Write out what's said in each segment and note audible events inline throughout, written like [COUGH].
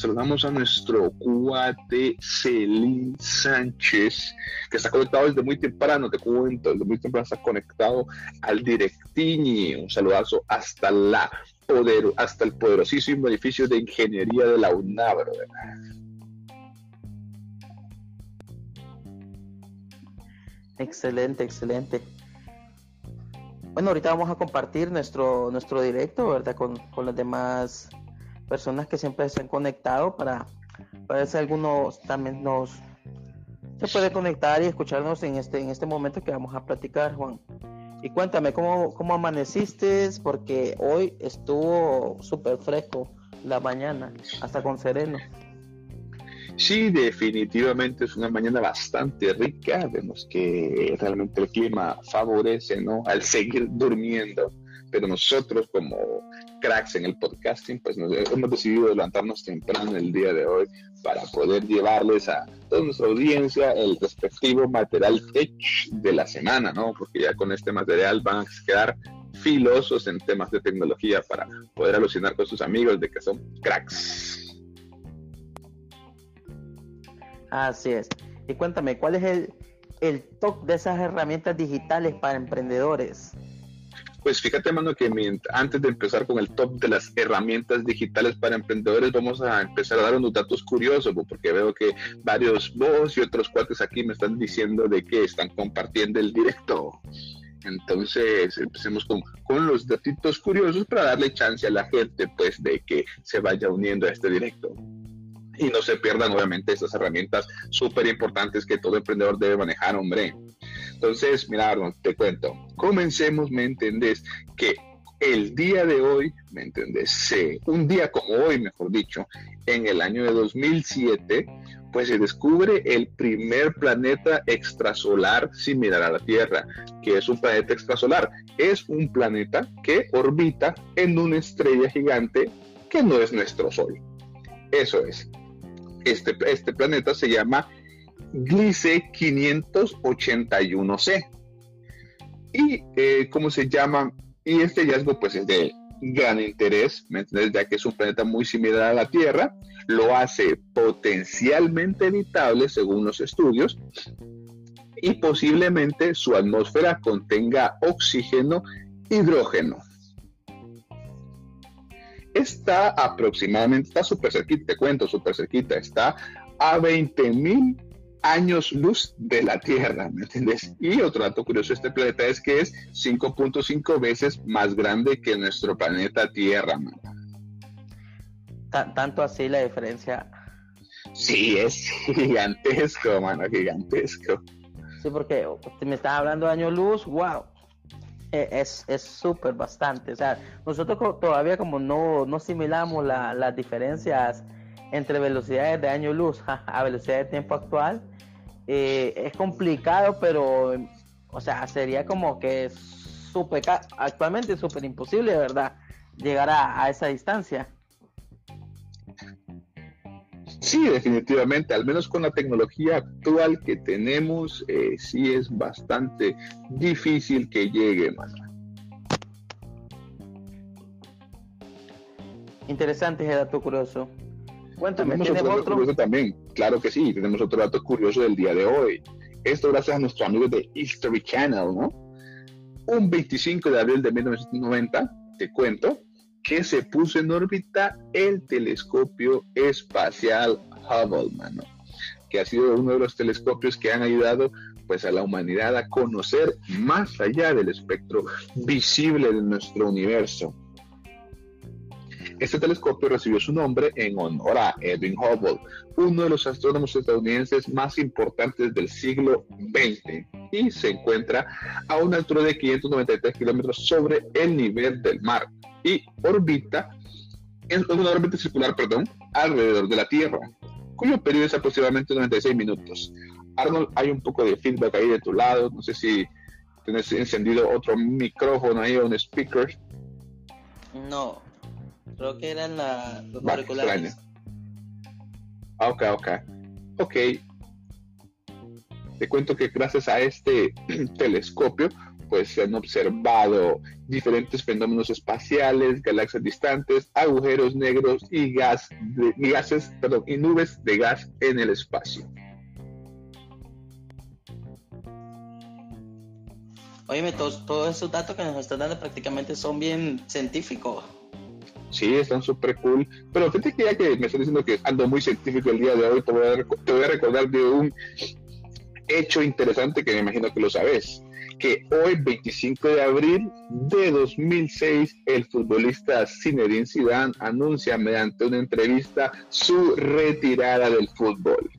saludamos a nuestro cuate Celín Sánchez, que está conectado desde muy temprano, te cuento, desde muy temprano está conectado al Directini. Un saludazo hasta la poder, hasta el poderosísimo edificio de ingeniería de la UNAV, Excelente, excelente. Bueno, ahorita vamos a compartir nuestro, nuestro directo, ¿verdad? Con, con las demás personas que siempre se han conectado para, para si algunos también nos se puede conectar y escucharnos en este, en este momento que vamos a platicar, Juan. Y cuéntame, ¿cómo, cómo amaneciste? Porque hoy estuvo súper fresco la mañana, hasta con sereno. Sí, definitivamente es una mañana bastante rica. Vemos que realmente el clima favorece, ¿no? Al seguir durmiendo. Pero nosotros como cracks en el podcasting, pues nos, hemos decidido levantarnos temprano el día de hoy para poder llevarles a toda nuestra audiencia el respectivo material tech de la semana, ¿no? Porque ya con este material van a quedar filosos en temas de tecnología para poder alucinar con sus amigos de que son cracks. Así es. Y cuéntame, ¿cuál es el, el top de esas herramientas digitales para emprendedores? Pues fíjate, mano, que antes de empezar con el top de las herramientas digitales para emprendedores, vamos a empezar a dar unos datos curiosos, porque veo que varios vos y otros cuates aquí me están diciendo de que están compartiendo el directo. Entonces, empecemos con, con los datitos curiosos para darle chance a la gente, pues, de que se vaya uniendo a este directo y no se pierdan obviamente estas herramientas súper importantes que todo emprendedor debe manejar, hombre. Entonces, mira, te cuento, comencemos, ¿me entendés? Que el día de hoy, ¿me entendés? un día como hoy, mejor dicho, en el año de 2007, pues se descubre el primer planeta extrasolar similar a la Tierra, que es un planeta extrasolar. Es un planeta que orbita en una estrella gigante que no es nuestro Sol. Eso es. Este, este planeta se llama Gliese 581c. Y eh, cómo se llama, y este hallazgo pues es de gran interés, ¿me ya que es un planeta muy similar a la Tierra, lo hace potencialmente habitable según los estudios y posiblemente su atmósfera contenga oxígeno, hidrógeno. Está aproximadamente, está súper cerquita, te cuento, súper cerquita, está a 20 mil años luz de la Tierra, ¿me entiendes? Y otro dato curioso de este planeta es que es 5.5 veces más grande que nuestro planeta Tierra, Tanto así la diferencia. Sí, es gigantesco, mano, gigantesco. Sí, porque me estás hablando de años luz, wow. E, es súper bastante. O sea, nosotros todavía como no, no asimilamos las diferencias entre velocidades de año luz [LAUGHS] a velocidad de tiempo actual, eh, es complicado, pero, o sea, sería como que super, actualmente es súper imposible, verdad, llegar a, esa distancia. Sí, definitivamente, al menos con la tecnología actual que tenemos, eh, sí es bastante difícil que llegue, mano. Interesante ese dato curioso. Cuéntame, ¿tienes otro, dato curioso también? Claro que sí, tenemos otro dato curioso del día de hoy. Esto gracias a nuestros amigos de History Channel, ¿no? Un 25 de abril de 1990, te cuento, que se puso en órbita el telescopio espacial Hubble, mano, que ha sido uno de los telescopios que han ayudado pues a la humanidad a conocer más allá del espectro visible de nuestro universo. Este telescopio recibió su nombre en honor a Edwin Hubble, uno de los astrónomos estadounidenses más importantes del siglo XX, y se encuentra a una altura de 593 kilómetros sobre el nivel del mar y orbita en una órbita circular, perdón, alrededor de la Tierra, cuyo periodo es aproximadamente 96 minutos. Arnold, hay un poco de feedback ahí de tu lado, no sé si tienes encendido otro micrófono ahí o un speaker. No, Creo que eran la, los auriculares. Ok, ok. Ok. Te cuento que gracias a este [CLEARS THROAT] telescopio pues se han observado diferentes fenómenos espaciales, galaxias distantes, agujeros negros y, gas y gases, perdón, y nubes de gas en el espacio. Oye, todos, todos esos datos que nos están dando prácticamente son bien científicos. Sí, están súper cool. Pero fíjate que ya que me estás diciendo que ando muy científico el día de hoy, te voy a, te voy a recordar de un hecho interesante que me imagino que lo sabes. Que hoy, 25 de abril de 2006, el futbolista Zinedine Zidane anuncia mediante una entrevista su retirada del fútbol.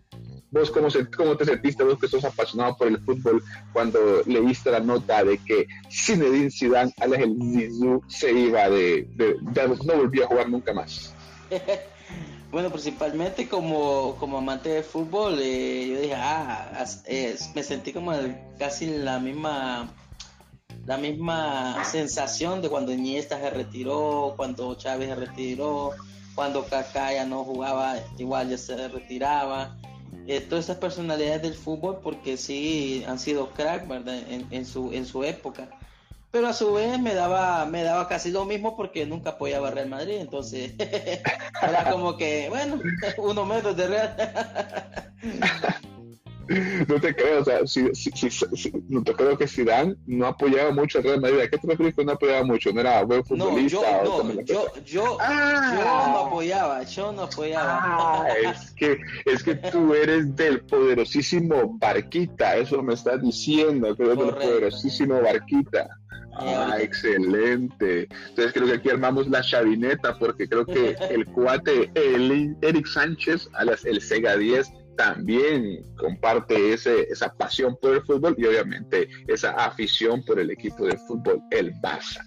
¿Vos cómo, te sentiste, vos que sos apasionado por el fútbol, cuando leíste la nota de que Zinedine Zidane, alias el Zizou, se iba de, no volvía a jugar nunca más? [LAUGHS] bueno, principalmente como, como amante de fútbol, eh, yo dije, ah, me sentí como casi la misma la misma sensación de cuando Iniesta se retiró, cuando Chávez se retiró, cuando Kaká ya no jugaba, igual ya se retiraba eh, todas esas personalidades del fútbol porque sí han sido crack, ¿verdad? En, su, en su época. Pero a su vez me daba, me daba casi lo mismo porque nunca apoyaba a Real Madrid, entonces [LAUGHS] era como que, bueno, [LAUGHS] uno menos de Real. [LAUGHS] no te creo, o sea, si, no te creo que Zidane no apoyaba mucho a Real Madrid. ¿A qué te refieres que no apoyaba mucho? ¿No era buen futbolista? No, yo, no, yo, yo, ah. yo, no apoyaba, yo no apoyaba. Ah, es que, es que tú eres del poderosísimo Barquita, eso me estás diciendo, que eres del poderosísimo Barquita. Ah, excelente. Entonces creo que aquí armamos la chavineta porque creo que [LAUGHS] el cuate el Eric Sánchez, alias el Sega 10, también comparte ese, esa pasión por el fútbol y obviamente esa afición por el equipo de fútbol, el Barça.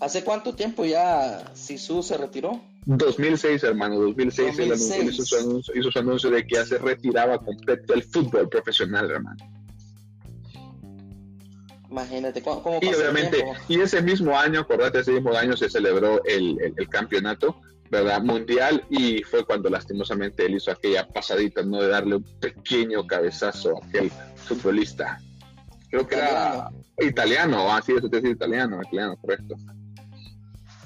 ¿Hace cuánto tiempo ya Sisu se retiró? 2006, hermano, 2006, hizo, su anuncio, hizo, su anuncio, de que ya se retiraba completo del fútbol profesional, hermano. Imagínate, ¿cómo, y obviamente, y ese mismo año, acordate, ese mismo año se celebró el, el campeonato ¿verdad? Mundial y fue cuando lastimosamente él hizo aquella pasadita, ¿no? De darle un pequeño cabezazo a aquel futbolista. Creo que era italiano, ah, sí, eso te dice italiano, italiano, correcto.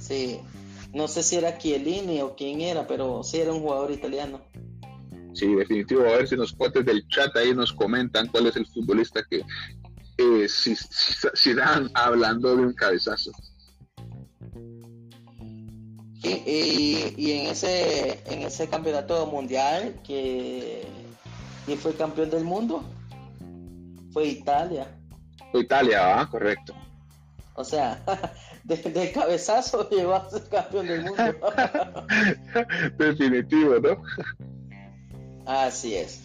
Sí, no sé si era Chiellini o quién era, pero sí era un jugador italiano. Sí, definitivo. A ver si nos cuentes del chat ahí nos comentan cuál es el futbolista que eh, si, si dan hablando de un cabezazo. Y, en ese en ese campeonato mundial que ¿quién fue campeón del mundo? Fue Italia. Fue Italia, ¿ah? correcto. O sea, [LAUGHS] de, cabezazo [LAUGHS] llegó a ser campeón del mundo. [LAUGHS] Definitivo, ¿no? Así es.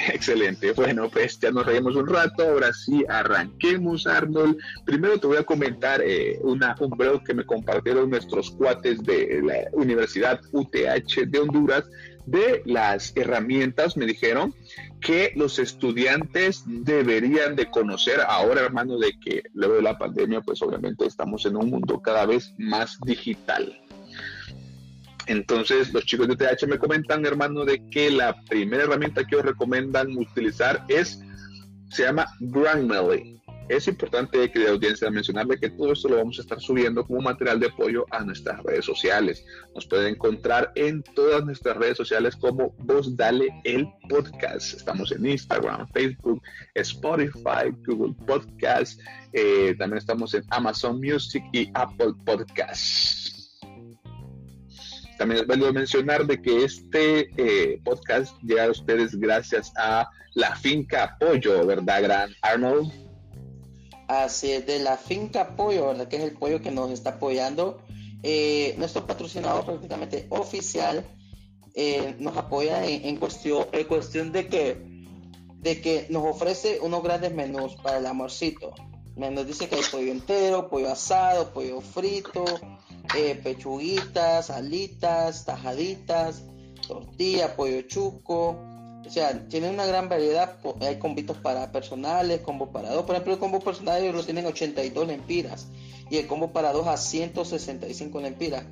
[LAUGHS] Excelente. Bueno, pues ya nos reímos un rato. Ahora sí, arranquemos, Arnold. Primero te voy a comentar eh, una, un blog que me compartieron nuestros cuates de la Universidad UTH de Honduras de las herramientas, me dijeron, que los estudiantes deberían de conocer ahora, hermano, de que luego de la pandemia, pues obviamente estamos en un mundo cada vez más digital. Entonces, los chicos de TH me comentan, hermano, de que la primera herramienta que ellos recomiendan utilizar es, se llama Grammarly. Es importante que la audiencia mencionarle que todo esto lo vamos a estar subiendo como material de apoyo a nuestras redes sociales. Nos pueden encontrar en todas nuestras redes sociales como Vos Dale el Podcast. Estamos en Instagram, Facebook, Spotify, Google Podcast. Eh, también estamos en Amazon Music y Apple Podcasts. También es válido mencionar de que este eh, podcast llega a ustedes gracias a la finca Pollo, ¿verdad, Gran Arnold? Así es, de la finca Pollo, ¿verdad? Que es el pollo que nos está apoyando. Eh, nuestro patrocinador prácticamente oficial eh, nos apoya en, cuestión, en cuestión de que, de que nos ofrece unos grandes menús para el amorcito. Nos dice que hay pollo entero, pollo asado, pollo frito, eh, pechuguitas, alitas, tajaditas, tortilla, pollo chuco. O sea, tiene una gran variedad. Hay combitos para personales, combo para dos. Por ejemplo, el combo personal ellos lo tienen 82 lempiras y el combo para dos a 165 lempiras.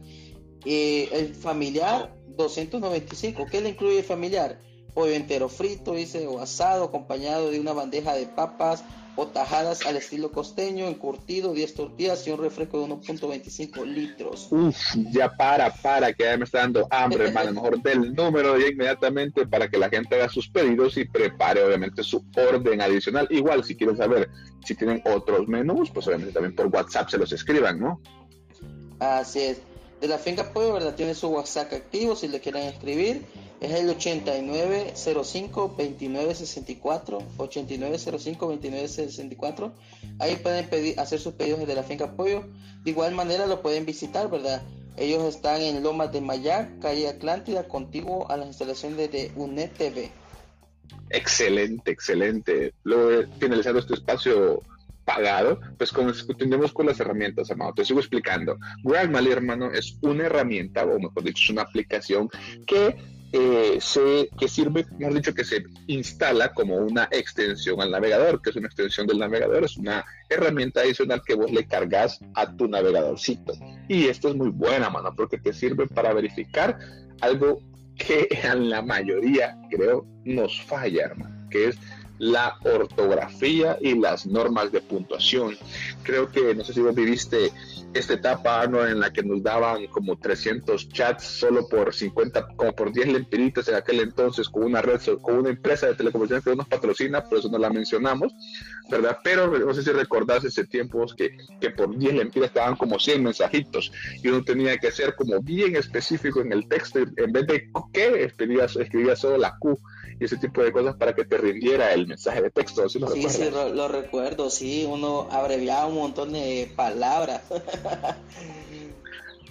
y el familiar 295. ¿Qué le incluye el familiar? Pollo entero frito, dice, o asado, acompañado de una bandeja de papas o tajadas al estilo costeño, encurtido, 10 tortillas y un refresco de 1.25 litros. Uf, ya para, para, que ya me está dando hambre, hermano. Mejor [LAUGHS] del número ya inmediatamente para que la gente haga sus pedidos y prepare, obviamente, su orden adicional. Igual, si quieren saber si tienen otros menús, pues obviamente también por WhatsApp se los escriban, ¿no? Así es. De la finca Pollo, ¿verdad? Tiene su WhatsApp activo si le quieren escribir es el 8905-2964, 8905-2964. Ahí pueden pedir, hacer sus pedidos desde la finca Pollo. De igual manera lo pueden visitar, ¿verdad? Ellos están en Lomas de Mayac, calle Atlántida, contiguo a las instalaciones de UNED TV. Excelente, excelente. Luego, finalizando este espacio pagado, pues continuemos con las herramientas, hermano. Te sigo explicando. Grammarly, hermano, es una herramienta, o mejor dicho, es una aplicación que eh, se, que sirve, mejor dicho, que se instala como una extensión al navegador, que es una extensión del navegador, es una herramienta adicional que vos le cargas a tu navegadorcito. Y esto es muy buena, mano, porque te sirve para verificar algo que [LAUGHS] en la mayoría, creo, nos falla, hermano, que es la ortografía y las normas de puntuación. Creo que, no sé si vos viviste esta etapa ¿no? en la que nos daban como 300 chats solo por 50, como por 10 lempiritas en aquel entonces con una red, con una empresa de telecomunicaciones que nos patrocina, por eso no la mencionamos, ¿verdad? Pero no sé si recordás ese tiempo que, que por 10 lempiras estaban como 100 mensajitos y uno tenía que ser como bien específico en el texto, en vez de qué escribía, escribía solo la Q y ese tipo de cosas para que te rindiera el mensaje de texto. ¿sí, sí, sí lo, recuerdo, sí, uno abreviaba un montón de palabras. [LAUGHS]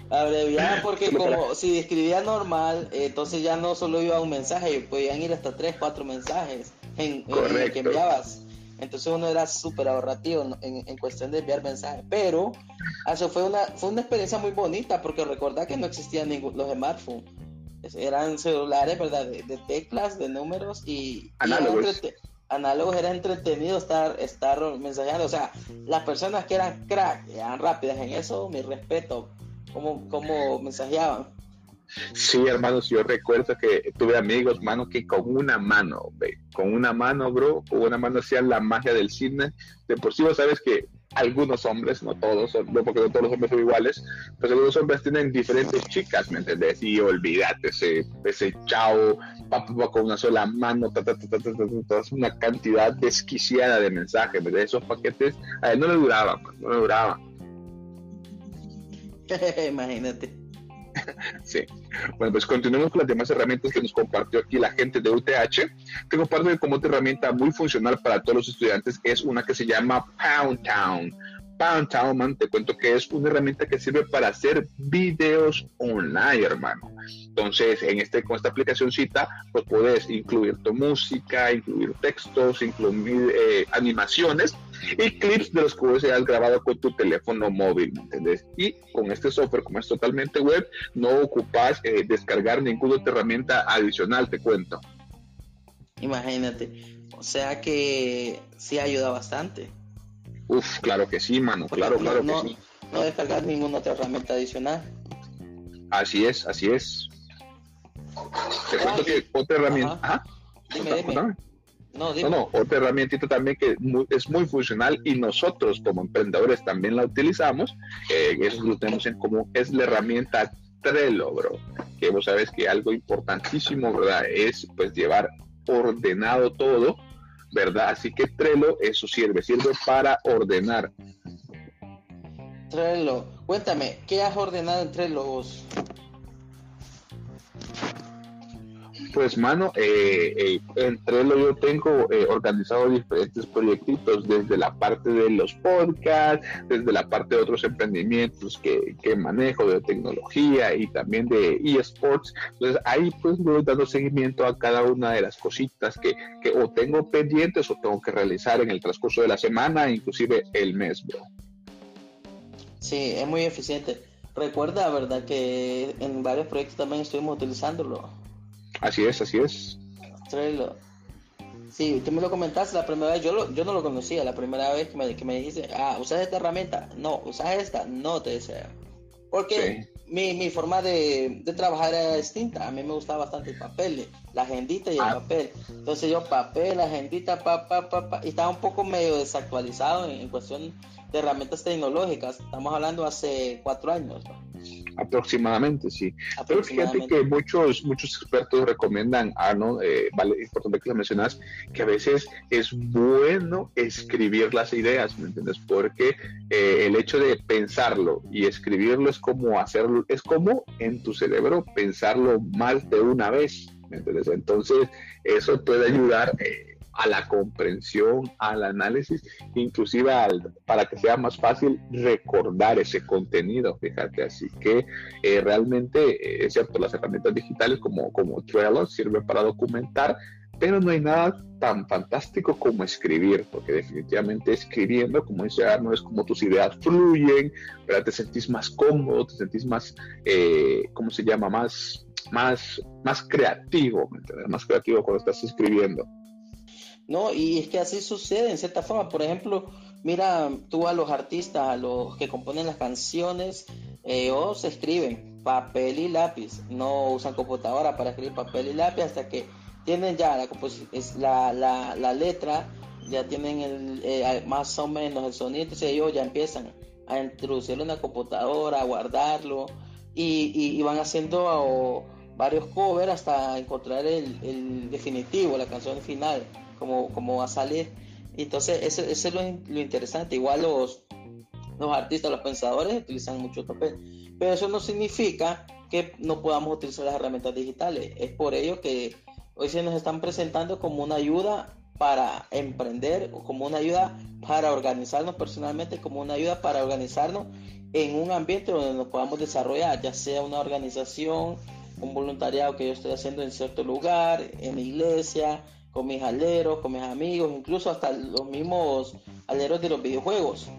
abreviaba porque como si escribía normal, entonces ya no solo iba un mensaje, podían ir hasta tres, cuatro mensajes en, en que enviabas. Entonces uno era súper ahorrativo en, cuestión de enviar mensajes. Pero eso fue una, fue una experiencia muy bonita porque recordad que no existían ningún, los smartphones eran celulares, ¿verdad? De, teclas, de números y análogos. análogos era entretenido estar, estar mensajeando. O sea, las personas que eran crack, eran rápidas en eso, mi respeto, cómo, cómo mensajeaban. Sí, hermanos, yo recuerdo que tuve amigos, mano, que con una mano, con una mano, bro, con una mano hacían la magia del cine. De por sí, vos sabes que algunos hombres, no todos, no porque no todos los hombres son iguales, pues algunos hombres tienen diferentes chicas, ¿me entendés? Y olvídate ese, ese chao, papá con una sola mano, ta, ta, ta, una cantidad desquiciada de mensajes, de esos paquetes, a él no le duraban, pues, no le duraban. [LAUGHS] Imagínate. Sí. Bueno, pues continuemos con las demás herramientas que nos compartió aquí la gente de UTH. Tengo parte de como otra herramienta muy funcional para todos los estudiantes, que es una que se llama Pound Town. Man, te cuento que es una herramienta que sirve para hacer videos online, hermano. Entonces, en este, con esta aplicacióncita, pues puedes incluir tu música, incluir textos, incluir eh, animaciones y clips de los que vos hayas grabado con tu teléfono móvil, ¿me entendés? Y con este software, como es totalmente web, no ocupas eh, descargar ninguna otra herramienta adicional, te cuento. Imagínate. O sea que sí ayuda bastante. Uf, claro que sí, mano, claro, claro que sí. No descargar ninguna otra herramienta adicional. Así es, así es. Te cuento que otra herramienta. Dime, dime. No, no, no, otra herramientita también que es muy funcional y nosotros como emprendedores también la utilizamos, eh, eso lo tenemos en común, es la herramienta Trello, bro. Que vos sabes que algo importantísimo, ¿verdad? Es pues llevar ordenado todo ¿verdad? Así que Trello eso sirve, sirve para ordenar. Trello, cuéntame, ¿qué has ordenado en Trello vos? Pues, mano, eh, eh, entre lo yo tengo eh, organizado diferentes proyectitos, desde la parte de los podcasts, desde la parte de otros emprendimientos que, que manejo de tecnología y también de eSports. Entonces, ahí pues voy dando seguimiento a cada una de las cositas que, que o tengo pendientes o tengo que realizar en el transcurso de la semana, inclusive el mes, bro. Sí, es muy eficiente. Recuerda, ¿verdad? Que en varios proyectos también estuvimos utilizándolo. Así es, así es. Trello. Sí, tú me lo comentaste la primera vez, yo, lo, yo no lo conocía, la primera vez que me, que me dijiste, ah, ¿usas esta herramienta? No, ¿usas esta? No te deseo. Porque mi, mi forma de, de, trabajar era distinta. A mí me gustaba bastante el papel, la agendita y el ah. papel. Entonces yo papel, agendita, pa, pa, pa, y estaba un poco medio desactualizado en, cuestión de herramientas tecnológicas. Estamos hablando hace cuatro años. Aproximadamente, sí. Pero fíjate que muchos, muchos expertos recomiendan, ah, ¿no? Eh, vale, importante que lo mencionas, que a veces es bueno escribir las ideas, ¿me entiendes? Porque eh, el hecho de pensarlo y escribirlo es como hacerlo, es como en tu cerebro pensarlo más de una vez, ¿me entiendes? Entonces, eso puede ayudar. Eh, a la comprensión, al análisis, inclusive para que sea más fácil recordar ese contenido, fíjate, así que eh, realmente eh, es cierto, las herramientas digitales como, como Trello sirven para documentar, pero no hay nada tan fantástico como escribir, porque definitivamente escribiendo, como dice no es como tus ideas fluyen, ¿verdad? te sentís más cómodo, te sentís más, eh, ¿cómo se llama? Más, más, más creativo, Más creativo cuando estás escribiendo. ¿No? Y es que así sucede en cierta forma. Por ejemplo, mira tú a los artistas, a los que componen las canciones, ellos escriben papel y lápiz, no usan computadora para escribir papel y lápiz hasta que tienen ya la, es la, la, la letra, ya tienen el, eh, más o menos el sonido, entonces ellos ya empiezan a introducirlo en la computadora, a guardarlo y, y, van haciendo varios covers hasta encontrar el definitivo, la canción final cómo, va a salir. Entonces, eso, es lo, interesante. Igual los, los artistas, los pensadores utilizan mucho papel. Pero eso no significa que no podamos utilizar las herramientas digitales. Es por ello que hoy se nos están presentando como una ayuda para emprender, como una ayuda para organizarnos personalmente, como una ayuda para organizarnos en un ambiente donde nos podamos desarrollar, ya sea una organización, un voluntariado que yo estoy haciendo en cierto lugar, en la iglesia, con mis aleros, con mis amigos, incluso hasta los mismos aleros de los videojuegos.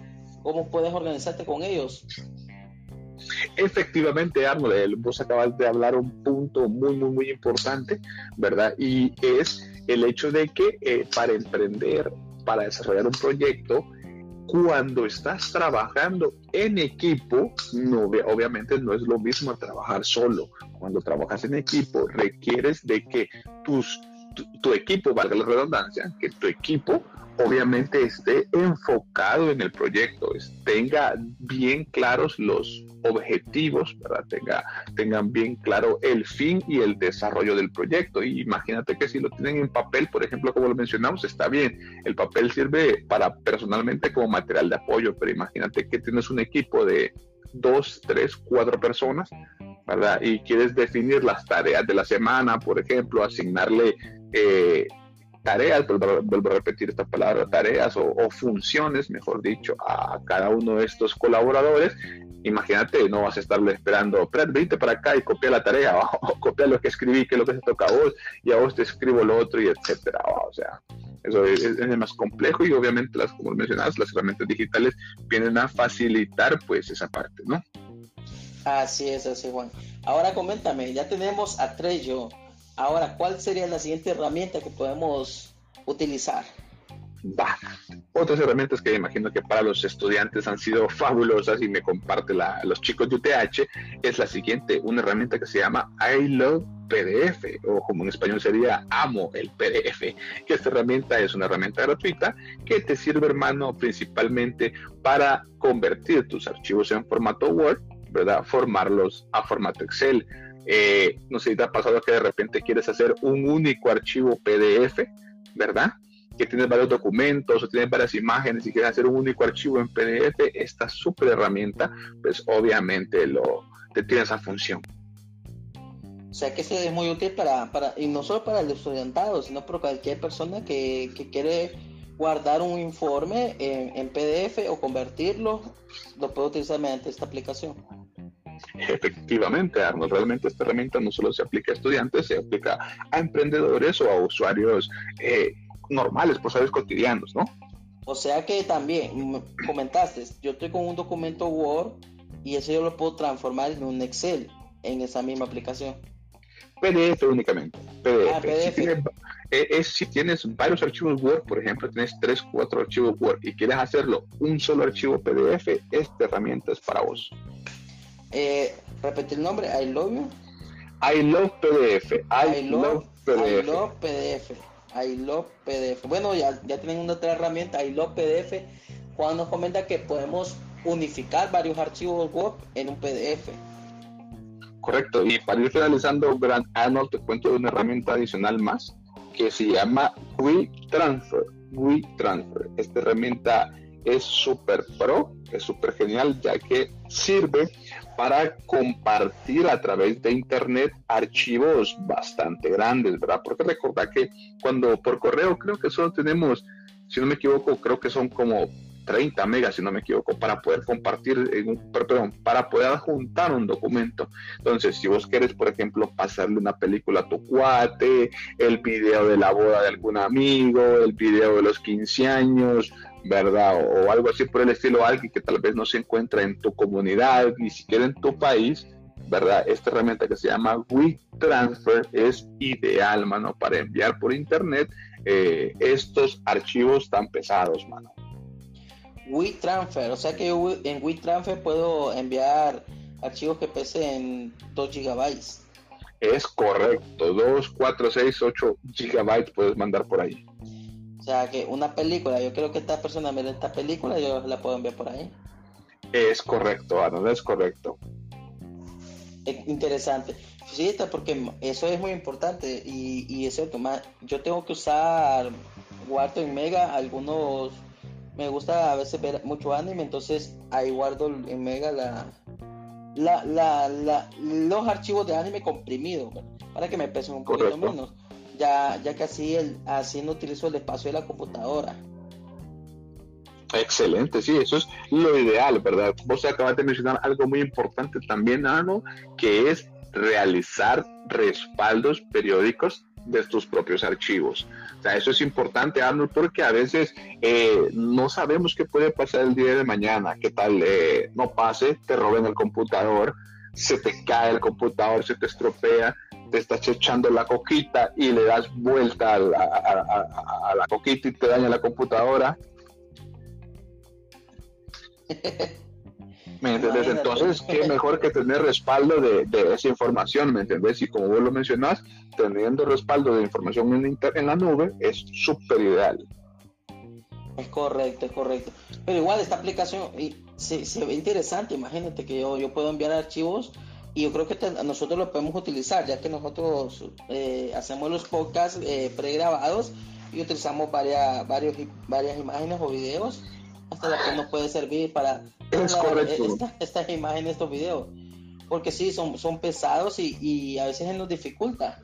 ¿Cómo puedes organizarte con ellos? Efectivamente, Arnold, vos acabas de hablar un punto muy, muy, muy importante, ¿verdad? Y es el hecho de que eh, para emprender, para desarrollar un proyecto, cuando estás trabajando en equipo, obviamente no es lo mismo trabajar solo. Cuando trabajas en equipo, requieres de que tus tu, equipo, valga la redundancia, que tu equipo obviamente esté enfocado en el proyecto, tenga bien claros los objetivos, ¿verdad? Tenga, tengan bien claro el fin y el desarrollo del proyecto. Y imagínate que si lo tienen en papel, por ejemplo, como lo mencionamos, está bien. El papel sirve para personalmente como material de apoyo, pero imagínate que tienes un equipo de dos, tres, cuatro personas, ¿verdad? Y quieres definir las tareas de la semana, por ejemplo, asignarle eh, tareas, vuelvo a repetir esta palabra, tareas o, funciones, mejor dicho, a cada uno de estos colaboradores. Imagínate, no vas a estarle esperando, vente para acá y copia la tarea, [LAUGHS] o, copia lo que escribí, que es lo que se toca a vos, y a vos te escribo lo otro, y etcétera. O sea, eso es, más complejo y obviamente, las, como mencionabas, las herramientas digitales vienen a facilitar pues esa parte, ¿no? Así es, así Juan. Ahora coméntame, ya tenemos a Trello, Ahora, ¿cuál sería la siguiente herramienta que podemos utilizar? Otras herramientas que imagino que para los estudiantes han sido fabulosas y me comparte los chicos de UTH es la siguiente, una herramienta que se llama I Love PDF o como en español sería Amo el PDF, que esta herramienta es una herramienta gratuita que te sirve hermano principalmente para convertir tus archivos en formato Word, ¿verdad? Formarlos a formato Excel eh, no sé si te ha pasado que de repente quieres hacer un único archivo PDF, ¿verdad? Que tienes varios documentos o tienes varias imágenes y quieres hacer un único archivo en PDF, esta super herramienta, pues obviamente lo, te tiene esa función. O sea que este es muy útil para, para, y no solo para el estudiantado, sino para cualquier persona que, que quiere guardar un informe en, en, PDF o convertirlo, lo puede utilizar mediante esta aplicación. Efectivamente, Arnold, realmente esta herramienta no solo se aplica a estudiantes, se aplica a emprendedores o a usuarios eh, normales, saber cotidianos, ¿no? O sea que también, comentaste, yo estoy con un documento Word y eso yo lo puedo transformar en un Excel en esa misma aplicación. PDF únicamente. PDF. Ah, PDF. Si, tienes, eh, es, si tienes varios archivos Word, por ejemplo, tienes 3, 4 archivos Word y quieres hacerlo un solo archivo PDF, esta herramienta es para vos. Eh, repetir el nombre, I love you. I love PDF. I, love, PDF. I love PDF. I love PDF. Bueno, ya, ya tienen una otra herramienta, I love PDF. Juan nos comenta que podemos unificar varios archivos web en un PDF. Correcto, y para ir finalizando, Grant Arnold, te cuento de una herramienta adicional más que se llama WeTransfer. WeTransfer. Esta herramienta es súper pro, es súper genial, ya que sirve para compartir a través de internet archivos bastante grandes, ¿verdad? Porque recordad que cuando por correo creo que solo tenemos, si no me equivoco, creo que son como 30 megas, si no me equivoco, para poder compartir, en un, perdón, para poder juntar un documento. Entonces, si vos querés, por ejemplo, pasarle una película a tu cuate, el video de la boda de algún amigo, el video de los 15 años, ¿verdad? O, algo así por el estilo, alguien que tal vez no se encuentra en tu comunidad, ni siquiera en tu país, ¿verdad? Esta herramienta que se llama WeTransfer es ideal, mano, para enviar por internet eh, estos archivos tan pesados, mano. WeTransfer, o sea que en WeTransfer puedo enviar archivos que pesen 2 gigabytes. Es correcto, 2, 4, 6, 8 gigabytes puedes mandar por ahí. O sea que una película, yo creo que esta persona mira esta película, yo la puedo enviar por ahí. Es correcto, Arnold, es correcto. interesante. Sí, porque eso es muy importante y, y es cierto, yo tengo que usar Guardo en Mega algunos me gusta a veces ver mucho anime, entonces ahí guardo en Mega la, la, la, los archivos de anime comprimidos para que me pesen un poquito menos. Ya, ya que así, el, así no utilizo el espacio de la computadora. Excelente, sí, eso es lo ideal, ¿verdad? Vos acabas de mencionar algo muy importante también, Ano, que es realizar respaldos periódicos de tus propios archivos. O sea, eso es importante, Arnold, porque a veces eh, no sabemos qué puede pasar el día de mañana, qué tal eh, no pase, te roben el computador, se te cae el computador, se te estropea, te estás echando la coquita y le das vuelta a la, a la coquita y te daña la computadora. ¿Me entiendes? Entonces, qué mejor que tener respaldo de, esa información, ¿me entiendes? Y como vos lo mencionás, teniendo respaldo de información en, en la nube es súper ideal. Es correcto, es correcto. Pero igual esta aplicación se, se ve interesante, imagínate que yo, yo puedo enviar archivos y yo creo que nosotros lo podemos utilizar, ya que nosotros eh, hacemos los podcasts eh, pregrabados y utilizamos varias, varios, varias imágenes o videos hasta la que nos puede servir para estas imágenes, estos videos. Porque sí, son, son pesados y, a veces se nos dificulta.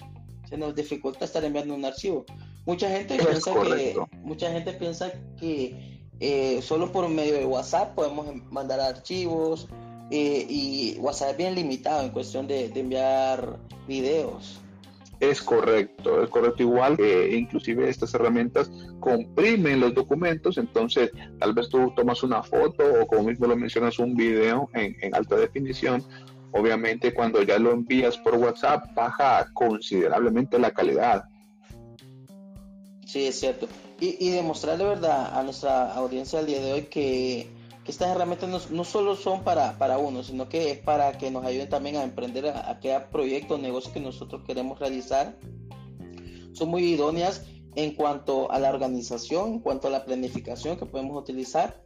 Se nos dificulta estar enviando un archivo. Mucha gente piensa que mucha gente piensa que eh, solo por medio de WhatsApp podemos mandar archivos eh, y WhatsApp es bien limitado en cuestión de enviar videos. Es correcto, es correcto igual que inclusive estas herramientas comprimen los documentos, entonces tal vez tú tomas una foto o como mismo lo mencionas un video en, alta definición, obviamente cuando ya lo envías por WhatsApp baja considerablemente la calidad. Sí, es cierto. Y, y demostrar de verdad a nuestra audiencia al día de hoy que que estas herramientas no, no solo son para, para, uno, sino que es para que nos ayuden también a emprender a, aquel proyecto o negocio que nosotros queremos realizar. Son muy idóneas en cuanto a la organización, en cuanto a la planificación que podemos utilizar,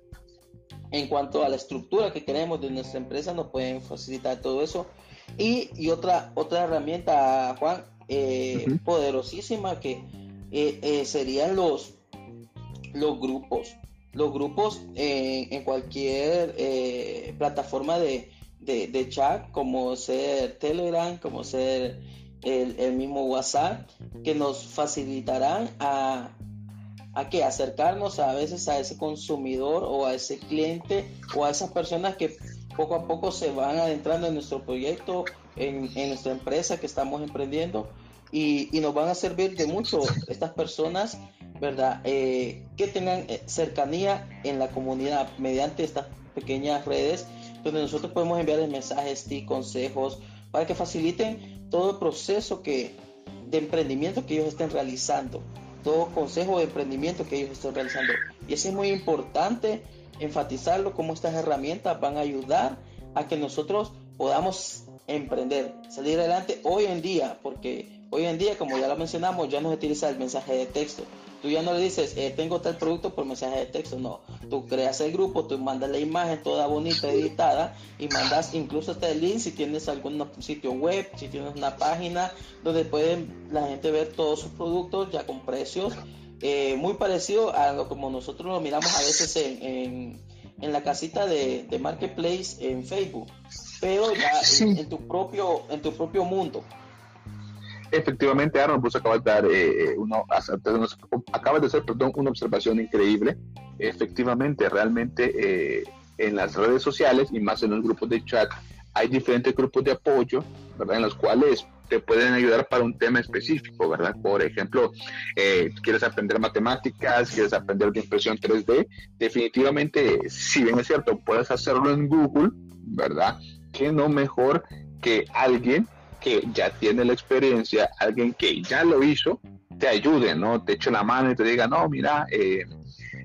en cuanto a la estructura que queremos de nuestra empresa, nos pueden facilitar todo eso. Y, y otra, otra herramienta, Juan, eh, poderosísima que eh, eh, serían los, los grupos los grupos eh, en cualquier eh, plataforma de, chat, como ser Telegram, como ser el, mismo WhatsApp, que nos facilitarán a, a que acercarnos a veces a ese consumidor o a ese cliente o a esas personas que poco a poco se van adentrando en nuestro proyecto, en, en nuestra empresa que estamos emprendiendo y, y, nos van a servir de mucho estas personas ¿verdad? Eh, que tengan eh, cercanía en la comunidad mediante estas pequeñas redes donde nosotros podemos enviarles mensajes y consejos para que faciliten todo el proceso que, de emprendimiento que ellos estén realizando, todo consejo de emprendimiento que ellos estén realizando. Y eso es muy importante enfatizarlo, como estas herramientas van a ayudar a que nosotros podamos emprender, salir adelante hoy en día, porque hoy en día, como ya lo mencionamos, ya no se utiliza el mensaje de texto. Tú ya no le dices, eh, tengo tal producto por mensaje de texto, no. Tú creas el grupo, tú mandas la imagen toda bonita, editada, y mandas incluso hasta el link si tienes algún sitio web, si tienes una página donde pueden la gente ver todos sus productos ya con precios eh, muy parecido a lo como nosotros lo miramos a veces en, en, la casita de, de, Marketplace en Facebook, pero ya en, tu propio, en tu propio mundo. Efectivamente, Aaron, pues acabas de dar eh, uno, acabas de hacer perdón, una observación increíble. Efectivamente, realmente eh, en las redes sociales y más en los grupos de chat hay diferentes grupos de apoyo, ¿verdad? En los cuales te pueden ayudar para un tema específico, ¿verdad? Por ejemplo, eh, quieres aprender matemáticas, quieres aprender de impresión 3D, definitivamente, si bien es cierto, puedes hacerlo en Google, ¿verdad? Que no mejor que alguien que ya tiene la experiencia, alguien que ya lo hizo, te ayude, ¿no? Te eche la mano y te diga, no, mira, eh,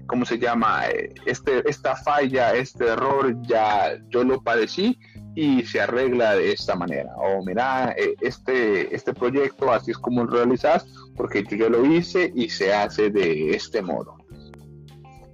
¿cómo se llama? Eh, este, esta falla, este error, ya yo lo padecí y se arregla de esta manera. O mira, eh, este, este proyecto así es como lo realizas porque yo lo hice y se hace de este modo.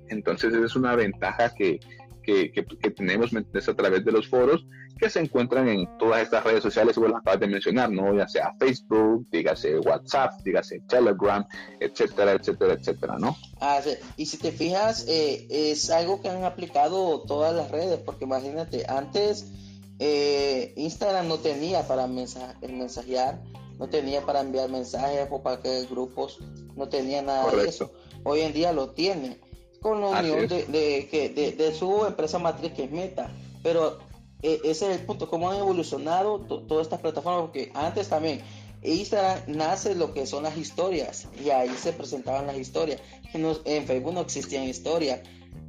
Entonces es una ventaja que, que, que, tenemos a través de los foros que se encuentran en todas estas redes sociales que vos acabas de mencionar, ¿no? Ya sea Facebook, dígase WhatsApp, dígase Telegram, etcétera, etcétera, etcétera, ¿no? Ah, Y si te fijas, eh, es algo que han aplicado todas las redes, porque imagínate, antes eh, Instagram no tenía para mensajear, no tenía para enviar mensajes o para que grupos, no tenía nada de eso. Hoy en día lo tiene, con la unión de, de, su empresa matriz que es Meta. Pero ese es el punto, cómo han evolucionado todas estas plataformas, porque antes también Instagram nace lo que son las historias y ahí se presentaban las historias. en Facebook no existían historias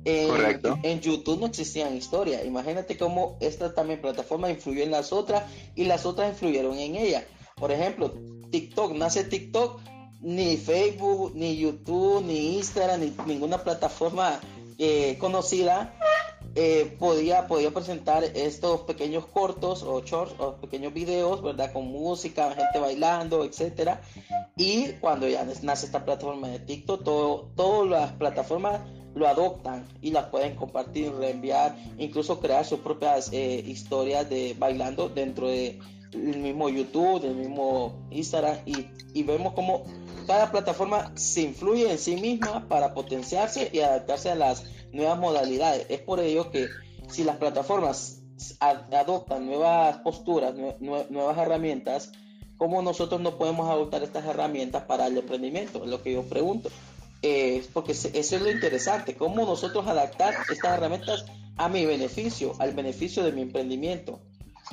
en, YouTube no existían historias. Imagínate cómo esta también plataforma influyó en las otras y las otras influyeron en ella. Por ejemplo, TikTok, nace TikTok, ni Facebook, ni YouTube, ni Instagram, ni ninguna plataforma eh, conocida eh, podía, podía presentar estos pequeños cortos o shorts o pequeños videos, ¿verdad? Con música, gente bailando, etcétera. Y cuando ya nace esta plataforma de TikTok, todo, todas las plataformas lo adoptan y las pueden compartir, reenviar, incluso crear sus propias eh, historias de bailando dentro de el mismo YouTube, del mismo Instagram y, y vemos como cada plataforma se influye en sí misma para potenciarse y adaptarse a las nuevas modalidades. Es por ello que si las plataformas adoptan nuevas posturas, nuevas herramientas, ¿cómo nosotros no podemos adoptar estas herramientas para el emprendimiento? Es lo que yo pregunto. Eh, porque eso es lo interesante, cómo nosotros adaptar estas herramientas a mi beneficio, al beneficio de mi emprendimiento.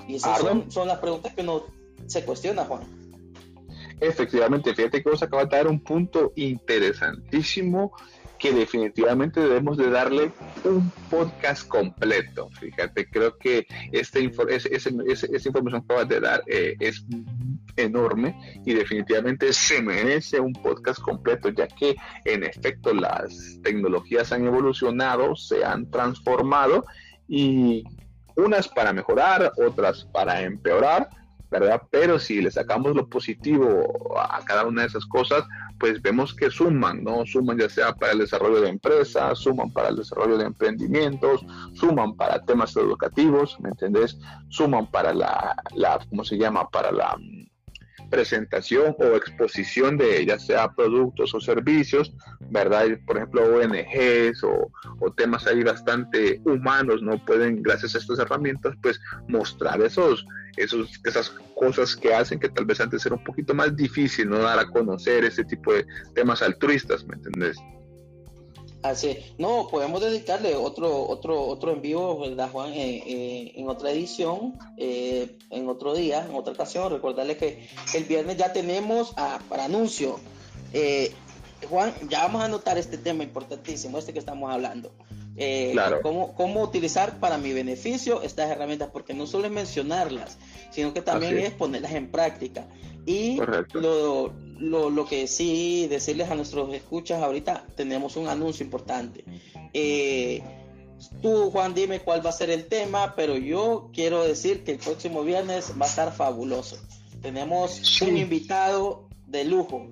Y esas son, son, las preguntas que uno se cuestiona, Juan. Efectivamente, fíjate que vos acabas de dar un punto interesantísimo que definitivamente debemos de darle un podcast completo. Fíjate, creo que esta, esa, información que acabas de dar eh, es enorme y definitivamente se merece un podcast completo, ya que en efecto las tecnologías han evolucionado, se han transformado y unas para mejorar, otras para empeorar, ¿verdad? Pero si le sacamos lo positivo a cada una de esas cosas, pues vemos que suman, ¿no? Suman ya sea para el desarrollo de empresas, suman para el desarrollo de emprendimientos, suman para temas educativos, ¿me entendés? Suman para la, la ¿cómo se llama? Para la presentación o exposición de ya sea productos o servicios, ¿verdad? Por ejemplo, ONGs o, o, temas ahí bastante humanos, ¿no? Pueden, gracias a estas herramientas, pues mostrar esos, esos, esas cosas que hacen que tal vez antes era un poquito más difícil, ¿no? Dar a conocer ese tipo de temas altruistas, ¿me entendés? No, podemos dedicarle otro, otro, otro envío, ¿verdad, Juan? Eh, eh, en otra edición, eh, en otro día, en otra ocasión. Recordarle que el viernes ya tenemos ah, para anuncio. Juan, ya vamos a anotar este tema importantísimo, este que estamos hablando. Claro. cómo, cómo utilizar para mi beneficio estas herramientas, porque no solo es mencionarlas, sino que también es ponerlas en práctica. Y lo, lo, lo, que sí decirles a nuestros escuchas ahorita, tenemos un anuncio importante. Eh, Tú, Juan, dime cuál va a ser el tema, pero yo quiero decir que el próximo viernes va a estar fabuloso. Tenemos un invitado de lujo.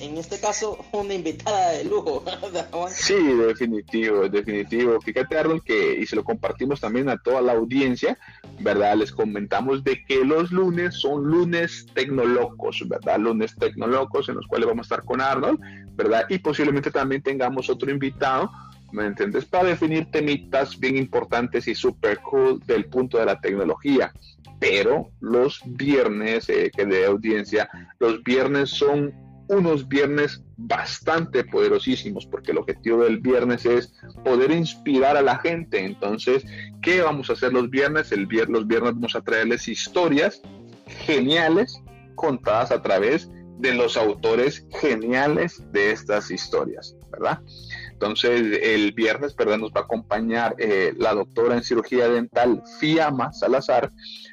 En este caso, una invitada de lujo. [LAUGHS] sí, definitivo, definitivo. Fíjate, Aaron, que, y se lo compartimos también a toda la audiencia, ¿verdad? Les comentamos de que los lunes son lunes tecnolocos, ¿verdad? Lunes tecnolocos en los cuales vamos a estar con Arnold, ¿verdad? Y posiblemente también tengamos otro invitado ¿me entiendes? Para definir temitas bien importantes y super cool del punto de la tecnología. Pero los viernes, eh, que de audiencia, los viernes son unos viernes bastante poderosísimos, porque el objetivo del viernes es poder inspirar a la gente. Entonces, ¿qué vamos a hacer los viernes? El los viernes vamos a traerles historias geniales contadas a través de los autores geniales de estas historias, ¿verdad? Entonces, el viernes, perdón, nos va a acompañar eh, la doctora en cirugía dental, Fiamma Salazar,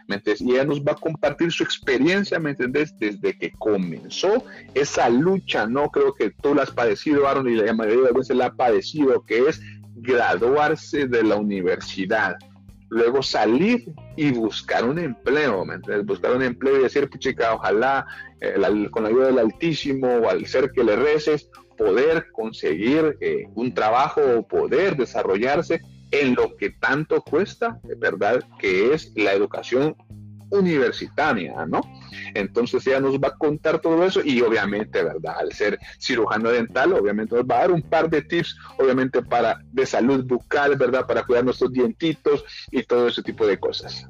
¿me y ella nos va a compartir su experiencia, ¿me entiendes? Desde que comenzó esa lucha, ¿no? Creo que tú la has padecido, Aaron, y la mayoría de veces la ha padecido, que es graduarse de la universidad luego salir y buscar un empleo, ¿me entiendes? Buscar un empleo y decir, chica, ojalá eh, con la ayuda del Altísimo o al ser que le reces, poder conseguir eh, un trabajo o poder desarrollarse en lo que tanto cuesta, ¿verdad? Que es la educación universitaria, ¿no? Entonces ella nos va a contar todo eso y obviamente, ¿verdad? Al ser cirujano dental, obviamente nos va a dar un par de tips, obviamente para de salud bucal, ¿verdad? Para cuidar nuestros dientitos y todo ese tipo de cosas.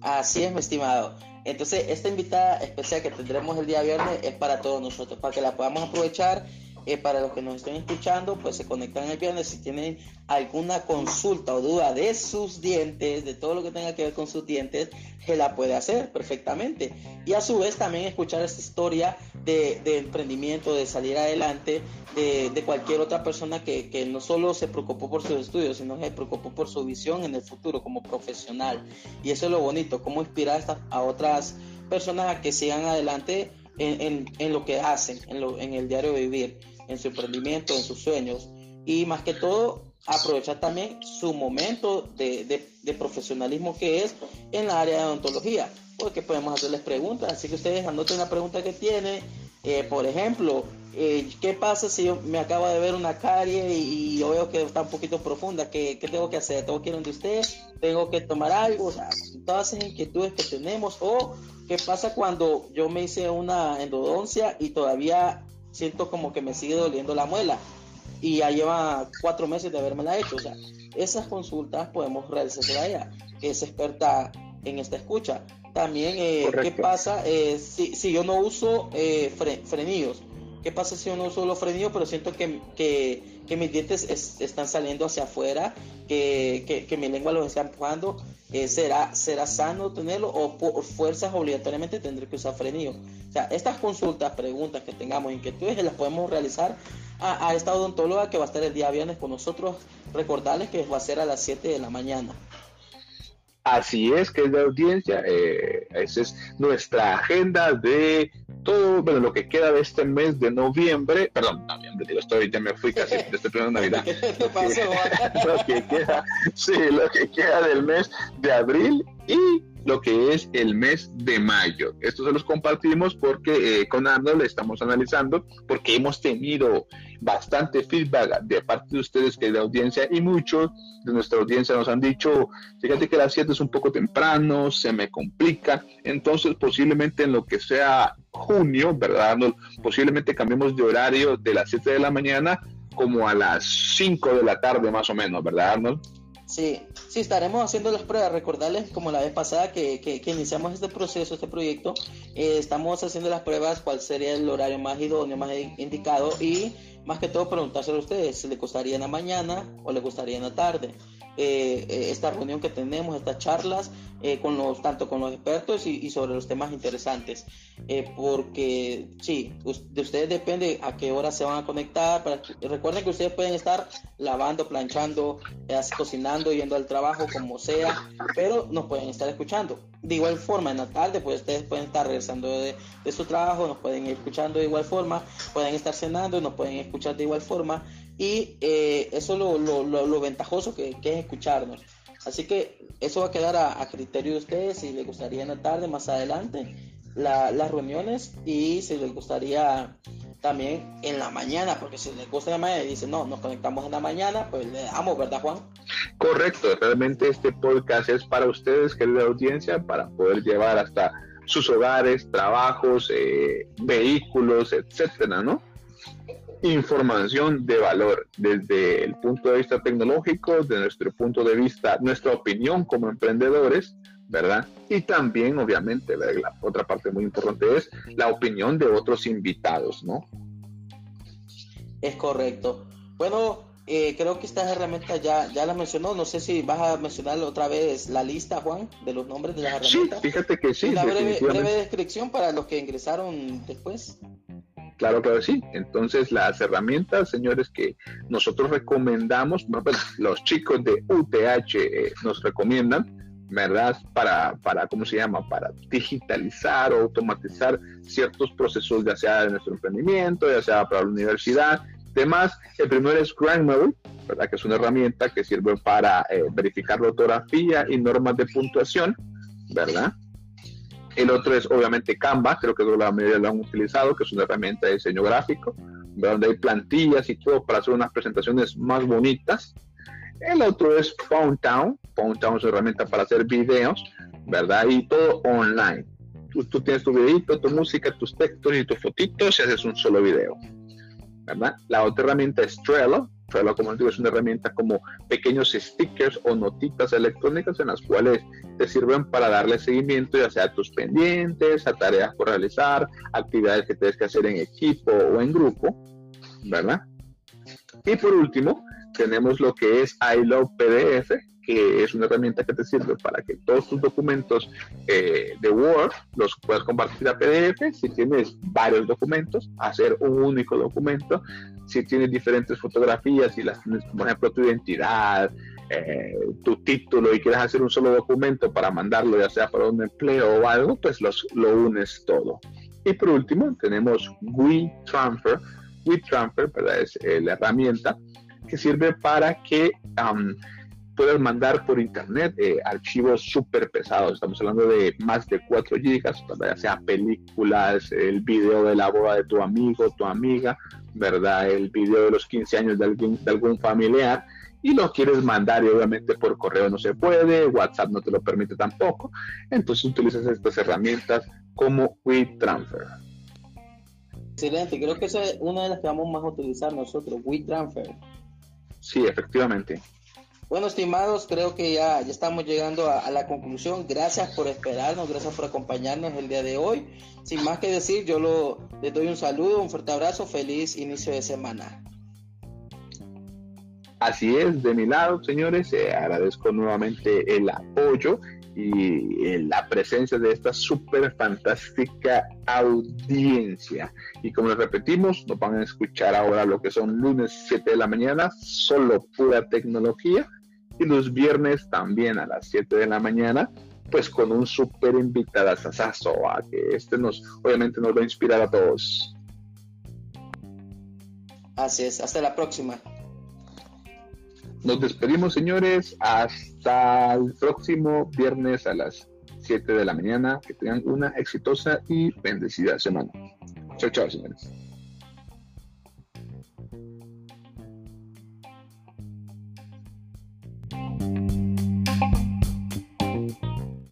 Así es, mi estimado. Entonces, esta invitada especial que tendremos el día viernes es para todos nosotros, para que la podamos aprovechar. Eh, para los que nos estén escuchando, pues se conectan el viernes. Si tienen alguna consulta o duda de sus dientes, de todo lo que tenga que ver con sus dientes, se la puede hacer perfectamente. Y a su vez también escuchar esta historia de, emprendimiento, de salir adelante, de, cualquier otra persona que, no solo se preocupó por sus estudios, sino que se preocupó por su visión en el futuro como profesional. Y eso es lo bonito, cómo inspirar a, otras personas a que sigan adelante en, lo que hacen, en, lo, en el diario vivir, en su emprendimiento, en sus sueños. Y más que todo, aprovechar también su momento de, profesionalismo que es en la área de odontología, porque podemos hacerles preguntas, así que ustedes anoten una pregunta que tiene, eh, por ejemplo, eh, ¿qué pasa si yo me acabo de ver una carie y, yo veo que está un poquito profunda? ¿Qué, tengo que hacer? ¿Tengo que ir donde usted? ¿Tengo que tomar algo? O sea, todas esas inquietudes que tenemos, o ¿qué pasa cuando yo me hice una endodoncia y todavía siento como que me sigue doliendo la muela? y ya lleva cuatro meses de haberme la hecho. O sea, esas consultas podemos realizarse a ella, que es experta en esta escucha. También, eh, ¿qué pasa eh, si, si, yo no uso eh, frenillos? ¿Qué pasa si yo no uso los frenillos, pero siento que, que, mis dientes están saliendo hacia afuera, que, que, mi lengua los está empujando? Eh, ¿será, ¿Será sano tenerlo o por fuerzas obligatoriamente tendré que usar frenillos? O sea, estas consultas, preguntas que tengamos, inquietudes, las podemos realizar a, esta odontóloga que va a estar el día viernes con nosotros. Recordarles que va a ser a las 7 de la mañana. Así es, que es de audiencia. Eh, esa es nuestra agenda de todo, bueno, lo que queda de este mes de noviembre, perdón, noviembre, digo, estoy, ya me fui casi de este primer Navidad. ¿Qué pasó? [LAUGHS] lo que queda, sí, lo que queda del mes de abril y lo que es el mes de mayo. Esto se los compartimos porque eh, con Arnold estamos analizando, porque hemos tenido bastante feedback de parte de ustedes que de audiencia y muchos de nuestra audiencia nos han dicho, fíjate que las 7 es un poco temprano, se me complica, entonces posiblemente en lo que sea junio, ¿verdad Arnold? Posiblemente cambiemos de horario de las 7 de la mañana como a las 5 de la tarde más o menos, ¿verdad Arnold? Sí, sí, estaremos haciendo las pruebas. Recordarles, como la vez pasada que, que, iniciamos este proceso, este proyecto, eh, estamos haciendo las pruebas, cuál sería el horario más idóneo, más indicado y más que todo preguntárselo a ustedes, si le gustaría en la mañana o le gustaría en la tarde. Eh, eh, esta reunión que tenemos, estas charlas, eh, con los, tanto con los expertos y, sobre los temas interesantes. porque sí, de ustedes depende a qué hora se van a conectar. Para, recuerden que ustedes pueden estar lavando, planchando, cocinando, yendo al trabajo, como sea, pero nos pueden estar escuchando. De igual forma, en la tarde, pues ustedes pueden estar regresando de, de su trabajo, nos pueden ir escuchando de igual forma, pueden estar cenando, nos pueden escuchar de igual forma y eh, eso es lo, lo, lo, ventajoso que, es escucharnos. Así que eso va a quedar a, criterio de ustedes si les gustaría en la tarde, más adelante, las reuniones y si les gustaría también en la mañana, porque si les gusta en la mañana y dicen, no, nos conectamos en la mañana, pues le damos, ¿verdad, Juan? Correcto, realmente este podcast es para ustedes, querida audiencia, para poder llevar hasta sus hogares, trabajos, eh, vehículos, etcétera, ¿no? Información de valor desde el punto de vista tecnológico, de nuestro punto de vista, nuestra opinión como emprendedores, ¿verdad? Y también, obviamente, la otra parte muy importante es la opinión de otros invitados, ¿no? Es correcto. Bueno, eh, creo que estas herramientas ya, ya las mencionó. No sé si vas a mencionar otra vez la lista, Juan, de los nombres de las herramientas. Sí, fíjate que sí. Una breve, breve descripción para los que ingresaron después. Claro que sí. Entonces, las herramientas, señores, que nosotros recomendamos, pues, los chicos de UTH eh, nos recomiendan, ¿verdad? Para, para, ¿cómo se llama? Para digitalizar o automatizar ciertos procesos, ya sea de nuestro emprendimiento, ya sea para la universidad, Además, el primero es Grammarly, ¿verdad? que es una herramienta que sirve para eh, verificar la ortografía y normas de puntuación, ¿verdad? El otro es obviamente Canva, creo que la mayoría lo han utilizado, que es una herramienta de diseño gráfico, donde hay plantillas y todo para hacer unas presentaciones más bonitas. El otro es Poundtown. Poundtown es una herramienta para hacer videos, ¿verdad? Y todo online. Tú, tienes tu videito, tu música, tus textos y tus fotitos y haces un solo video. La otra herramienta es Trello. Trello, como digo, es una herramienta como pequeños stickers o notitas electrónicas en las cuales te sirven para darle seguimiento ya sea a tus pendientes, a tareas por realizar, actividades que tienes que hacer en equipo o en grupo, ¿verdad? Y por último, tenemos lo que es iLove PDF, que es una herramienta que te sirve para que todos tus documentos eh, de Word los puedas compartir a PDF. Si tienes varios documentos, hacer un único documento. Si tienes diferentes fotografías y las tienes, por ejemplo, tu identidad, eh, tu título y quieres hacer un solo documento para mandarlo, ya sea para un empleo o algo, pues los, lo unes todo. Y por último, tenemos WeTransfer. WeTransfer es eh, la herramienta que sirve para que puedes mandar por internet eh, archivos súper pesados. Estamos hablando de más de 4 gigas, ya sea películas, el video de la boda de tu amigo, tu amiga, ¿verdad? El video de los 15 años de algún, de algún familiar y lo quieres mandar y obviamente por correo no se puede, WhatsApp no te lo permite tampoco, entonces utilizas estas herramientas como WeTransfer. Excelente, creo que esa es una de las que vamos más a utilizar nosotros, WeTransfer. Sí, efectivamente. Bueno, estimados, creo que ya, ya estamos llegando a, la conclusión. Gracias por esperarnos, gracias por acompañarnos el día de hoy. Sin más que decir, yo lo, les doy un saludo, un fuerte abrazo, feliz inicio de semana. Así es, de mi lado, señores, eh, agradezco nuevamente el apoyo y la presencia de esta súper fantástica audiencia. Y como les repetimos, nos van a escuchar ahora lo que son lunes 7 de la mañana, solo pura tecnología y los viernes también a las 7 de la mañana, pues con un súper invitado a que este nos, obviamente nos va a inspirar a todos. Así es, hasta la próxima. Nos despedimos, señores, hasta el próximo viernes a las 7 de la mañana. Que tengan una exitosa y bendecida semana. Chao, chao, señores.